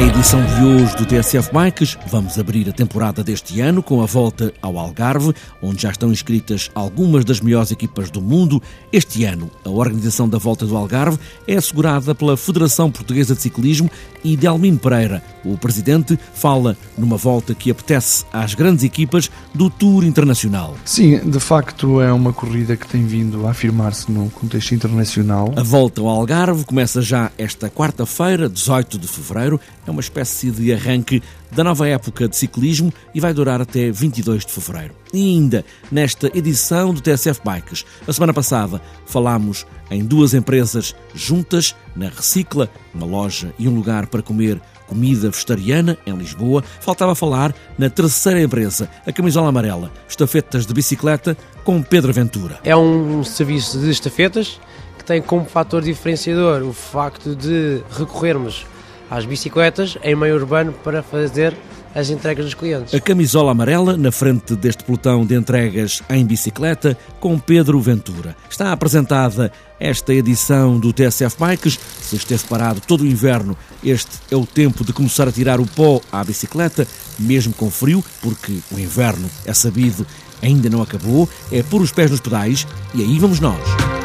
edição de hoje do TSF Bikes, vamos abrir a temporada deste ano com a volta ao Algarve, onde já estão inscritas algumas das melhores equipas do mundo. Este ano, a organização da volta do Algarve é assegurada pela Federação Portuguesa de Ciclismo e Delmino Pereira, o presidente, fala numa volta que apetece às grandes equipas do Tour Internacional. Sim, de facto é uma corrida que tem vindo a afirmar-se no contexto internacional. A volta ao Algarve começa já esta quarta-feira, 18 de fevereiro. É uma espécie de arranque da nova época de ciclismo e vai durar até 22 de fevereiro. E ainda nesta edição do TSF Bikes, a semana passada falámos em duas empresas juntas, na Recicla, uma loja e um lugar para comer comida vegetariana em Lisboa. Faltava falar na terceira empresa, a Camisola Amarela, estafetas de bicicleta com Pedro Ventura. É um serviço de estafetas que tem como fator diferenciador o facto de recorrermos às bicicletas em meio urbano para fazer as entregas dos clientes. A camisola amarela na frente deste pelotão de entregas em bicicleta com Pedro Ventura. Está apresentada esta edição do TSF Bikes. Se esteve parado todo o inverno, este é o tempo de começar a tirar o pó à bicicleta, mesmo com frio, porque o inverno, é sabido, ainda não acabou. É pôr os pés nos pedais e aí vamos nós.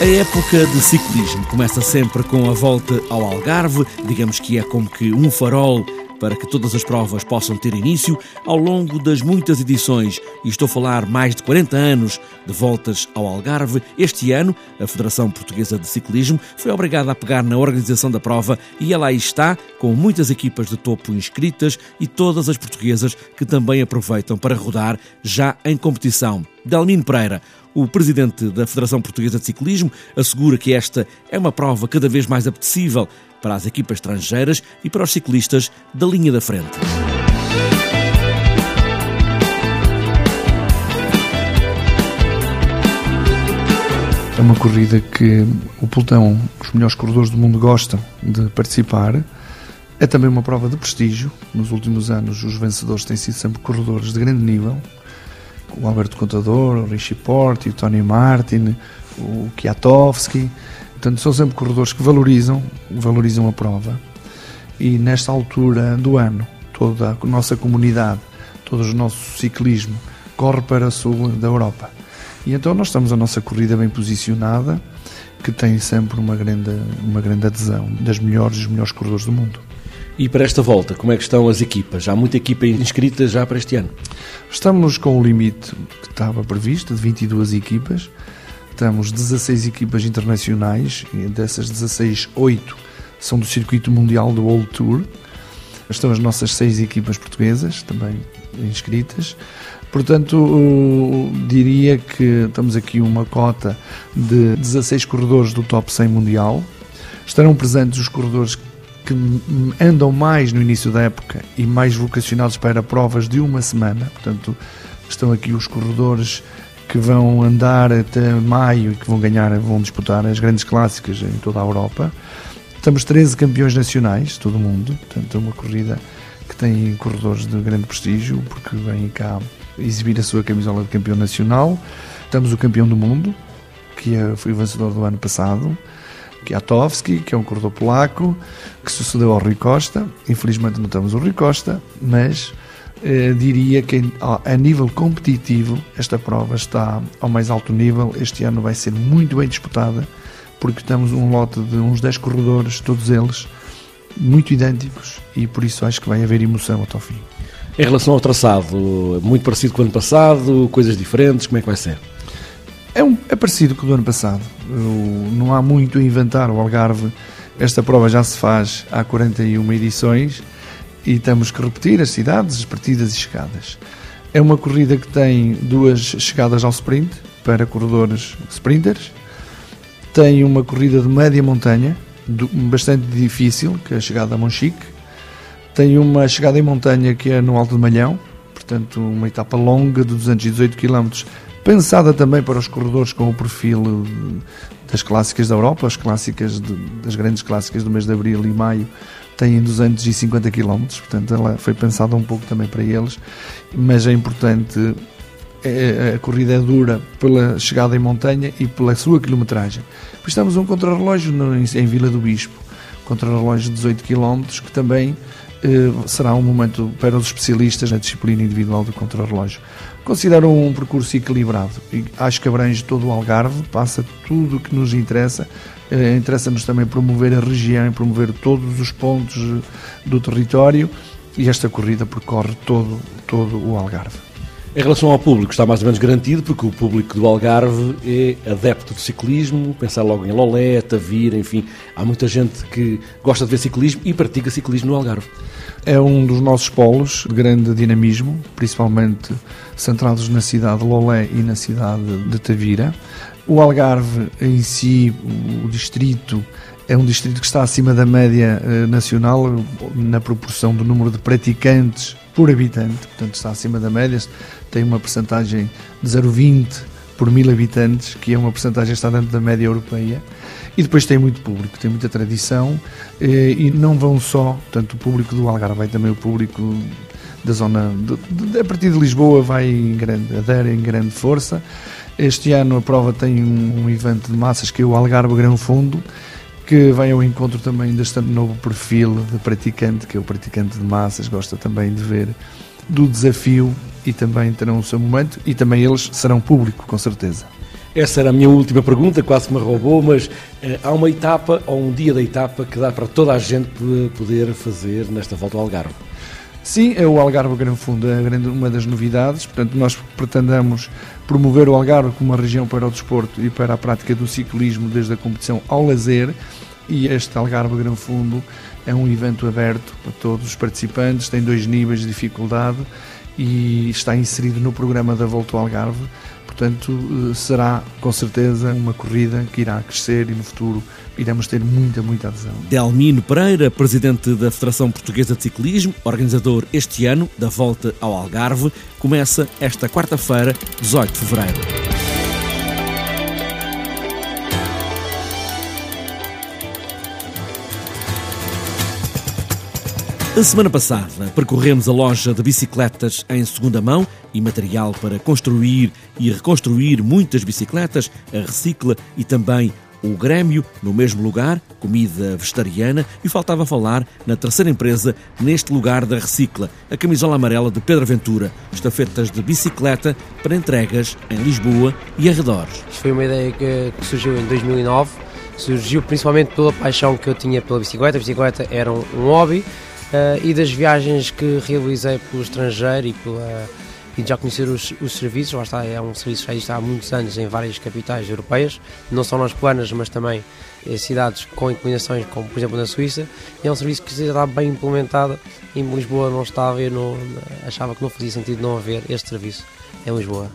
A época de ciclismo começa sempre com a volta ao Algarve, digamos que é como que um farol para que todas as provas possam ter início ao longo das muitas edições, e estou a falar mais de 40 anos de voltas ao Algarve. Este ano, a Federação Portuguesa de Ciclismo foi obrigada a pegar na organização da prova e ela aí está, com muitas equipas de topo inscritas e todas as portuguesas que também aproveitam para rodar já em competição. Delmino Pereira, o presidente da Federação Portuguesa de Ciclismo assegura que esta é uma prova cada vez mais apetecível para as equipas estrangeiras e para os ciclistas da linha da frente. É uma corrida que o pelotão, os melhores corredores do mundo gostam de participar. É também uma prova de prestígio. Nos últimos anos, os vencedores têm sido sempre corredores de grande nível o Alberto Contador, o Richie Porte, o Tony Martin, o Kwiatkowski. Portanto, são sempre corredores que valorizam, valorizam a prova. E nesta altura do ano, toda a nossa comunidade, todo o nosso ciclismo corre para o sul da Europa. E então nós estamos a nossa corrida bem posicionada, que tem sempre uma grande, uma grande adesão das melhores e melhores corredores do mundo. E para esta volta, como é que estão as equipas? Há muita equipa inscrita já para este ano? Estamos com o limite que estava previsto, de 22 equipas. Temos 16 equipas internacionais, e dessas 16, 8 são do circuito mundial do World Tour. Estão as nossas seis equipas portuguesas, também inscritas. Portanto, diria que estamos aqui uma cota de 16 corredores do top 100 mundial. Estarão presentes os corredores que andam mais no início da época e mais vocacionados para provas de uma semana. Portanto, estão aqui os corredores que vão andar até maio e que vão ganhar, vão disputar as grandes clássicas em toda a Europa. Temos 13 campeões nacionais, todo o mundo, portanto é uma corrida que tem corredores de grande prestígio, porque vêm cá exibir a sua camisola de campeão nacional. Temos o campeão do mundo, que é, foi o vencedor do ano passado, Kwiatkowski, que é um corredor polaco, que sucedeu ao Rui Costa. Infelizmente não temos o Rui Costa, mas eh, diria que a nível competitivo esta prova está ao mais alto nível. Este ano vai ser muito bem disputada, porque temos um lote de uns 10 corredores, todos eles muito idênticos, e por isso acho que vai haver emoção até ao fim. Em relação ao traçado, muito parecido com o ano passado, coisas diferentes, como é que vai ser? É, um, é parecido com o do ano passado. Eu, não há muito a inventar. O Algarve, esta prova já se faz há 41 edições e temos que repetir as cidades, as partidas e chegadas. É uma corrida que tem duas chegadas ao sprint para corredores sprinters. Tem uma corrida de média montanha, bastante difícil, que é a chegada a Monchique. Tem uma chegada em montanha que é no Alto de Malhão, portanto, uma etapa longa de 218 km pensada também para os corredores com o perfil das clássicas da Europa, as clássicas de, das grandes clássicas do mês de abril e maio têm 250 km, portanto ela foi pensada um pouco também para eles, mas é importante é, a corrida é dura pela chegada em montanha e pela sua quilometragem. Estamos um contrarrelógio em Vila do Bispo, contrarrelógio de 18 km, que também será um momento para os especialistas na disciplina individual do contrarrelógio. Considero um percurso equilibrado e acho que abrange todo o Algarve, passa tudo o que nos interessa. Eh, interessa-nos também promover a região promover todos os pontos do território e esta corrida percorre todo, todo o Algarve. Em relação ao público, está mais ou menos garantido, porque o público do Algarve é adepto do ciclismo, pensar logo em Lolé, Tavira, enfim, há muita gente que gosta de ver ciclismo e pratica ciclismo no Algarve. É um dos nossos polos de grande dinamismo, principalmente centrados na cidade de Lolé e na cidade de Tavira. O Algarve em si, o distrito, é um distrito que está acima da média eh, nacional na proporção do número de praticantes por habitante, portanto está acima da média, tem uma percentagem de 0,20 por mil habitantes, que é uma percentagem que está dentro da média europeia, e depois tem muito público, tem muita tradição, eh, e não vão só, portanto o público do Algarve, vai também o público da zona, de, de, a partir de Lisboa vai em grande, adere em grande força. Este ano a prova tem um, um evento de massas que é o Algarve Grão Fundo, que vem ao encontro também deste novo perfil de praticante, que é o praticante de massas, gosta também de ver do desafio e também terão o seu momento e também eles serão público, com certeza. Essa era a minha última pergunta, quase me roubou, mas uh, há uma etapa ou um dia da etapa que dá para toda a gente poder fazer nesta volta ao Algarve. Sim, é o Algarve Grande Fundo, é uma das novidades. Portanto, nós pretendemos promover o Algarve como uma região para o desporto e para a prática do ciclismo, desde a competição ao lazer. E este Algarve Grande Fundo é um evento aberto para todos os participantes, tem dois níveis de dificuldade e está inserido no programa da Volta ao Algarve Portanto, eh, será com certeza uma corrida que irá crescer e no futuro iremos ter muita, muita adesão. Delmino Pereira, presidente da Federação Portuguesa de Ciclismo, organizador este ano da Volta ao Algarve, começa esta quarta-feira, 18 de fevereiro. A semana passada percorremos a loja de bicicletas em segunda mão e material para construir e reconstruir muitas bicicletas, a Recicla e também o Grêmio, no mesmo lugar, comida vegetariana, e faltava falar na terceira empresa, neste lugar da Recicla, a camisola amarela de Pedro Ventura, estafetas de bicicleta para entregas em Lisboa e arredores. Isto foi uma ideia que surgiu em 2009, surgiu principalmente pela paixão que eu tinha pela bicicleta, a bicicleta era um hobby, uh, e das viagens que realizei pelo estrangeiro e, pela, e já conhecer os, os serviços, lá está, é um serviço que já existe há muitos anos em várias capitais europeias, não só nas planas, mas também em cidades com inclinações, como por exemplo na Suíça, e é um serviço que está bem implementado em Lisboa não estava, eu não, achava que não fazia sentido não haver este serviço em Lisboa.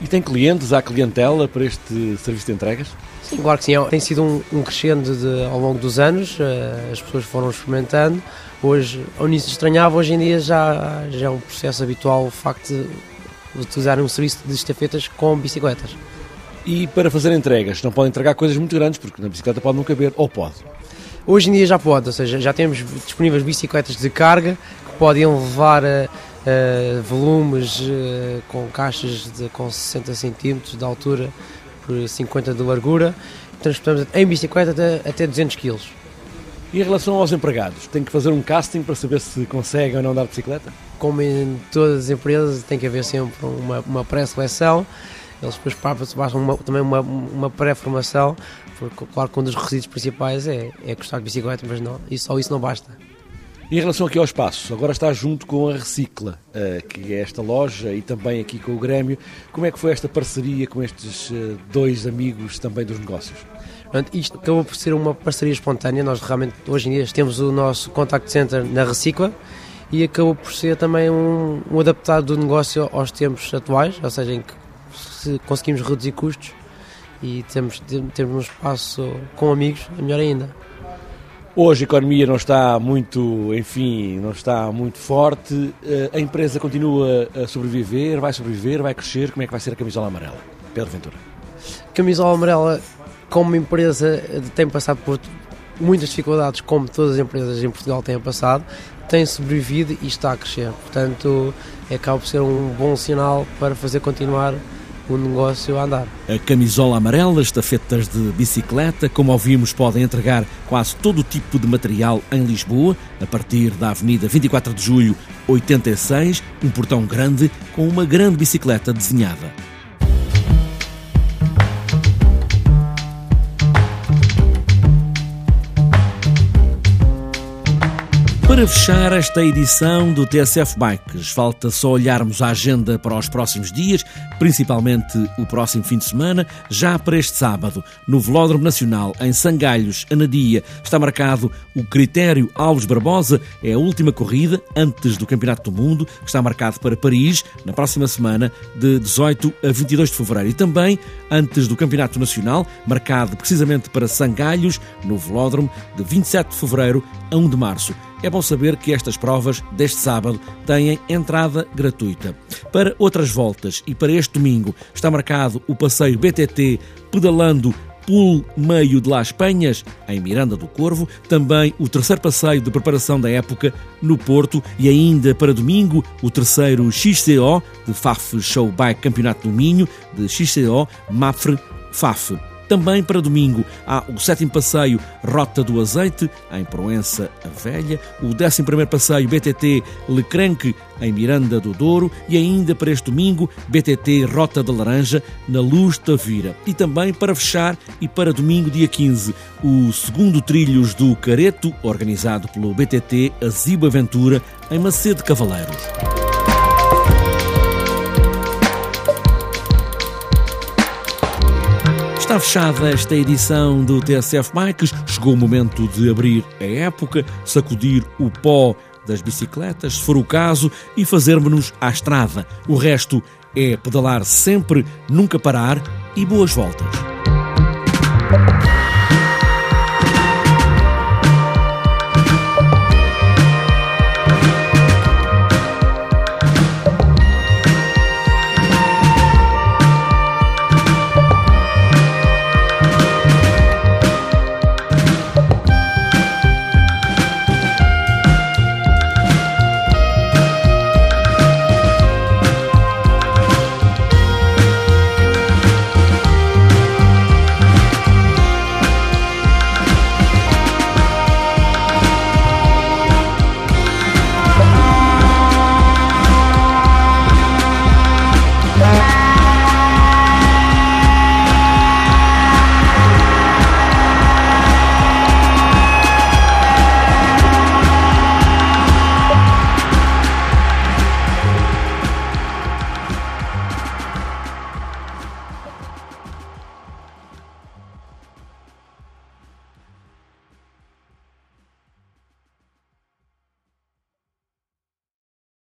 E tem clientes, há clientela para este serviço de entregas? Sim, claro que sim. É, tem sido um, um crescendo de, ao longo dos anos, uh, as pessoas foram experimentando. Hoje, ao início estranhava, hoje em dia já, já é um processo habitual o facto de, de utilizarem um serviço de estafetas com bicicletas. E para fazer entregas, não pode entregar coisas muito grandes, porque na bicicleta pode não caber, ou pode? Hoje em dia já pode, ou seja, já temos disponíveis bicicletas de carga que podem levar uh, uh, volumes uh, com caixas de, com 60 cm de altura por 50 de largura, transportamos em bicicleta até, até 200 kg. E em relação aos empregados, tem que fazer um casting para saber se conseguem ou não andar de bicicleta? Como em todas as empresas, tem que haver sempre uma, uma pré-seleção. Eles depois passam uma, também uma, uma pré-formação, porque, claro, que um dos requisitos principais é, é gostar de bicicleta, mas não, e só isso não basta. E em relação aqui ao espaço, agora está junto com a Recicla, eh, que é esta loja, e também aqui com o Grêmio. Como é que foi esta parceria com estes eh, dois amigos também dos negócios? Portanto, isto acabou por ser uma parceria espontânea. Nós realmente, hoje em dia, temos o nosso contact center na Recicla e acabou por ser também um, um adaptado do negócio aos tempos atuais, ou seja, em que se conseguimos reduzir custos e temos, temos um espaço com amigos, é melhor ainda. Hoje a economia não está muito, enfim, não está muito forte. Eh, a empresa continua a sobreviver, vai sobreviver, vai crescer. Como é que vai ser a camisola amarela? Pedro Ventura. Camisola amarela, como empresa, tem passado por muitas dificuldades, como todas as empresas em Portugal têm passado. tem sobrevivido e está a crescer. Portanto, acaba por ser um bom sinal para fazer continuar o negócio a andar. A camisola amarela, estafetas de bicicleta, como ouvimos, podem entregar quase todo o tipo de material em Lisboa, a partir da Avenida 24 de Julho 86, um portão grande com uma grande bicicleta desenhada. Para fechar esta edição do TSF Bikes, falta só olharmos a agenda para os próximos dias, principalmente o próximo fim de semana. Já para este sábado, no Velódromo Nacional, em Sangalhos, Anadia, está marcado o Critério Alves Barbosa. É a última corrida antes do Campeonato do Mundo, que está marcado para Paris, na próxima semana, de 18 a 22 de fevereiro. E também antes do Campeonato Nacional, marcado precisamente para Sangalhos, no Velódromo, de 27 de fevereiro a 1 de março. É bom saber que estas provas deste sábado têm entrada gratuita. Para outras voltas e para este domingo está marcado o passeio BTT pedalando Pool Meio de Las Penhas, em Miranda do Corvo, também o terceiro passeio de preparação da época no Porto e ainda para domingo o terceiro XCO de FAF Show Bike Campeonato do Minho, de XCO Mafre FAF. Também para domingo há o sétimo passeio Rota do Azeite, em Proença a Velha, o décimo primeiro passeio BTT Lecrenque, em Miranda do Douro e ainda para este domingo BTT Rota da Laranja, na Luz Tavira. E também para fechar e para domingo dia 15, o segundo Trilhos do Careto, organizado pelo BTT Azibo Aventura, em Macedo Cavaleiros. Está fechada esta edição do TSF Bikes. Chegou o momento de abrir a época, sacudir o pó das bicicletas, se for o caso, e fazermos-nos à estrada. O resto é pedalar sempre, nunca parar e boas voltas.